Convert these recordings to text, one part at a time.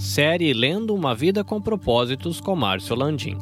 Série Lendo uma Vida com Propósitos com Márcio Landim.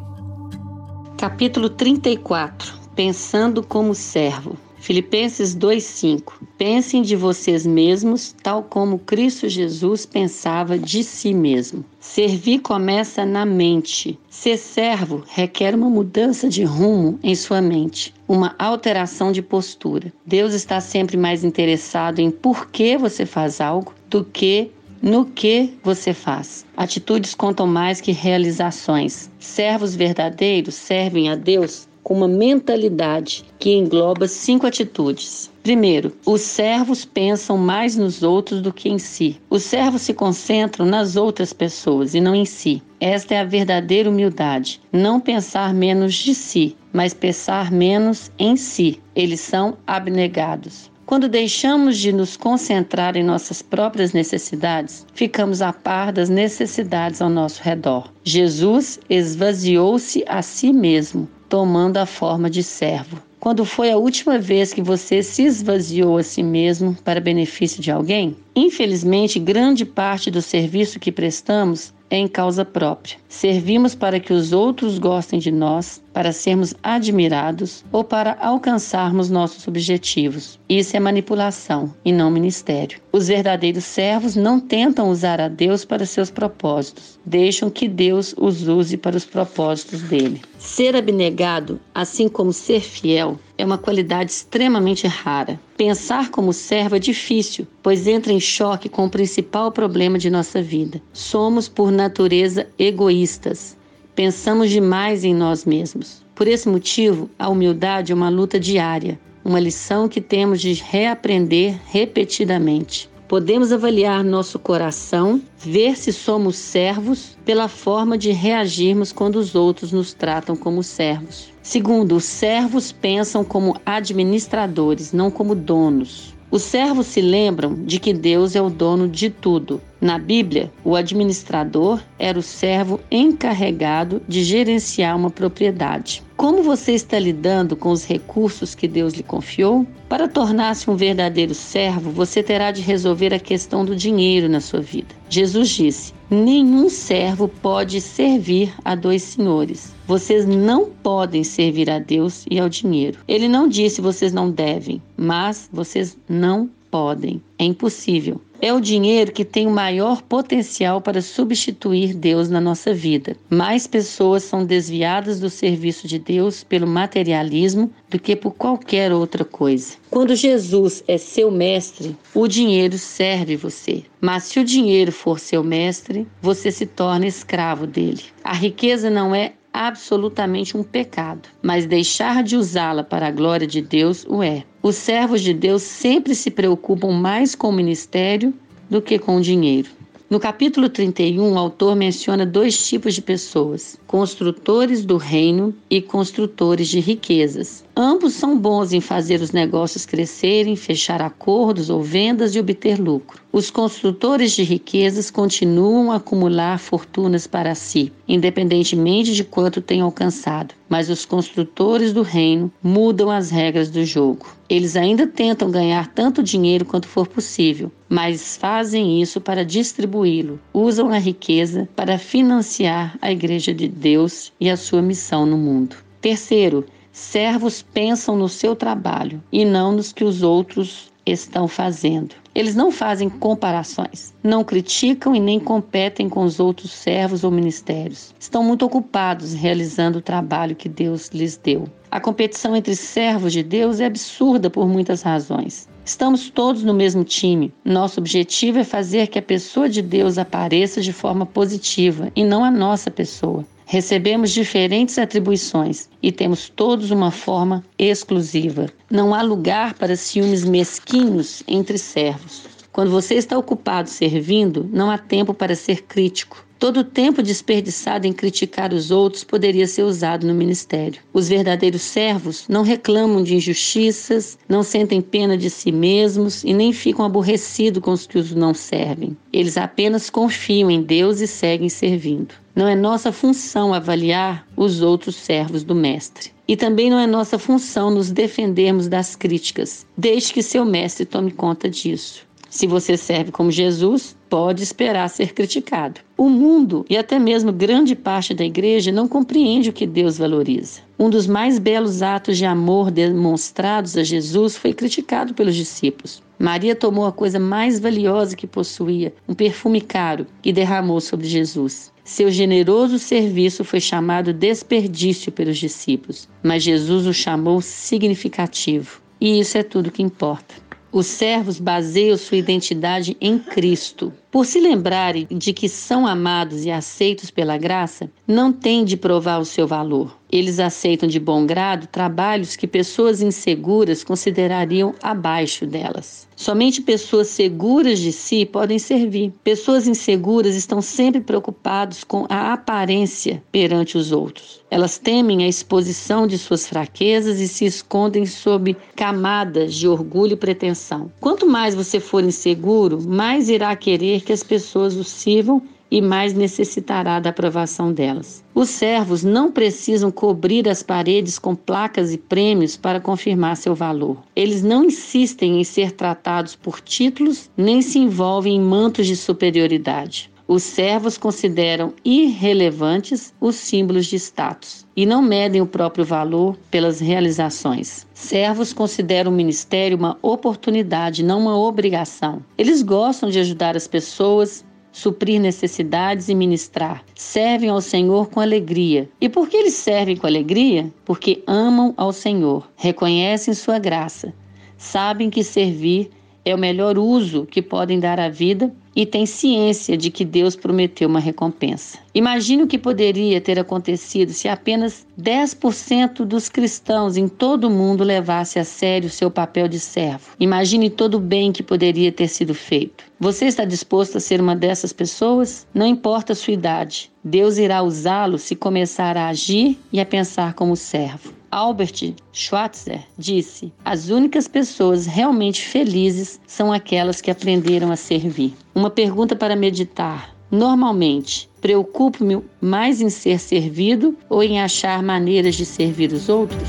Capítulo 34 Pensando como servo. Filipenses 2:5 Pensem de vocês mesmos, tal como Cristo Jesus pensava de si mesmo. Servir começa na mente. Ser servo requer uma mudança de rumo em sua mente, uma alteração de postura. Deus está sempre mais interessado em por que você faz algo do que no que você faz. Atitudes contam mais que realizações. Servos verdadeiros servem a Deus com uma mentalidade que engloba cinco atitudes. Primeiro, os servos pensam mais nos outros do que em si. Os servos se concentram nas outras pessoas e não em si. Esta é a verdadeira humildade. Não pensar menos de si, mas pensar menos em si. Eles são abnegados. Quando deixamos de nos concentrar em nossas próprias necessidades, ficamos a par das necessidades ao nosso redor. Jesus esvaziou-se a si mesmo, tomando a forma de servo. Quando foi a última vez que você se esvaziou a si mesmo para benefício de alguém? Infelizmente, grande parte do serviço que prestamos em causa própria. Servimos para que os outros gostem de nós, para sermos admirados ou para alcançarmos nossos objetivos. Isso é manipulação e não ministério. Os verdadeiros servos não tentam usar a Deus para seus propósitos, deixam que Deus os use para os propósitos dele. Ser abnegado, assim como ser fiel, é uma qualidade extremamente rara. Pensar como servo é difícil, pois entra em choque com o principal problema de nossa vida. Somos, por natureza, egoístas. Pensamos demais em nós mesmos. Por esse motivo, a humildade é uma luta diária, uma lição que temos de reaprender repetidamente. Podemos avaliar nosso coração, ver se somos servos pela forma de reagirmos quando os outros nos tratam como servos. Segundo, os servos pensam como administradores, não como donos. Os servos se lembram de que Deus é o dono de tudo. Na Bíblia, o administrador era o servo encarregado de gerenciar uma propriedade. Como você está lidando com os recursos que Deus lhe confiou? Para tornar-se um verdadeiro servo, você terá de resolver a questão do dinheiro na sua vida. Jesus disse: Nenhum servo pode servir a dois senhores. Vocês não podem servir a Deus e ao dinheiro. Ele não disse vocês não devem, mas vocês não podem. É impossível. É o dinheiro que tem o maior potencial para substituir Deus na nossa vida. Mais pessoas são desviadas do serviço de Deus pelo materialismo do que por qualquer outra coisa. Quando Jesus é seu mestre, o dinheiro serve você. Mas se o dinheiro for seu mestre, você se torna escravo dele. A riqueza não é absolutamente um pecado, mas deixar de usá-la para a glória de Deus o é. Os servos de Deus sempre se preocupam mais com o ministério do que com o dinheiro. No capítulo 31, o autor menciona dois tipos de pessoas: construtores do reino e construtores de riquezas. Ambos são bons em fazer os negócios crescerem, fechar acordos ou vendas e obter lucro. Os construtores de riquezas continuam a acumular fortunas para si, independentemente de quanto tenham alcançado. Mas os construtores do reino mudam as regras do jogo. Eles ainda tentam ganhar tanto dinheiro quanto for possível, mas fazem isso para distribuí-lo. Usam a riqueza para financiar a Igreja de Deus e a sua missão no mundo. Terceiro, Servos pensam no seu trabalho e não nos que os outros estão fazendo. Eles não fazem comparações, não criticam e nem competem com os outros servos ou ministérios. Estão muito ocupados realizando o trabalho que Deus lhes deu. A competição entre servos de Deus é absurda por muitas razões. Estamos todos no mesmo time. Nosso objetivo é fazer que a pessoa de Deus apareça de forma positiva e não a nossa pessoa. Recebemos diferentes atribuições e temos todos uma forma exclusiva. Não há lugar para ciúmes mesquinhos entre servos. Quando você está ocupado servindo, não há tempo para ser crítico. Todo o tempo desperdiçado em criticar os outros poderia ser usado no ministério. Os verdadeiros servos não reclamam de injustiças, não sentem pena de si mesmos e nem ficam aborrecidos com os que os não servem. Eles apenas confiam em Deus e seguem servindo. Não é nossa função avaliar os outros servos do Mestre. E também não é nossa função nos defendermos das críticas. Deixe que seu Mestre tome conta disso. Se você serve como Jesus, pode esperar ser criticado. O mundo e até mesmo grande parte da igreja não compreende o que Deus valoriza. Um dos mais belos atos de amor demonstrados a Jesus foi criticado pelos discípulos. Maria tomou a coisa mais valiosa que possuía, um perfume caro, e derramou sobre Jesus. Seu generoso serviço foi chamado desperdício pelos discípulos, mas Jesus o chamou significativo. E isso é tudo que importa. Os servos baseiam sua identidade em Cristo. Por se lembrarem de que são amados e aceitos pela graça, não têm de provar o seu valor. Eles aceitam de bom grado trabalhos que pessoas inseguras considerariam abaixo delas. Somente pessoas seguras de si podem servir. Pessoas inseguras estão sempre preocupadas com a aparência perante os outros. Elas temem a exposição de suas fraquezas e se escondem sob camadas de orgulho e pretensão. Quanto mais você for inseguro, mais irá querer que as pessoas o sirvam e mais necessitará da aprovação delas. Os servos não precisam cobrir as paredes com placas e prêmios para confirmar seu valor. Eles não insistem em ser tratados por títulos nem se envolvem em mantos de superioridade. Os servos consideram irrelevantes os símbolos de status e não medem o próprio valor pelas realizações. Servos consideram o ministério uma oportunidade, não uma obrigação. Eles gostam de ajudar as pessoas, suprir necessidades e ministrar. Servem ao Senhor com alegria. E por que eles servem com alegria? Porque amam ao Senhor, reconhecem sua graça, sabem que servir é o melhor uso que podem dar à vida e têm ciência de que Deus prometeu uma recompensa. Imagine o que poderia ter acontecido se apenas 10% dos cristãos em todo o mundo levasse a sério seu papel de servo. Imagine todo o bem que poderia ter sido feito. Você está disposto a ser uma dessas pessoas? Não importa a sua idade, Deus irá usá-lo se começar a agir e a pensar como servo. Albert Schweitzer disse: As únicas pessoas realmente felizes são aquelas que aprenderam a servir. Uma pergunta para meditar. Normalmente, preocupo-me mais em ser servido ou em achar maneiras de servir os outros?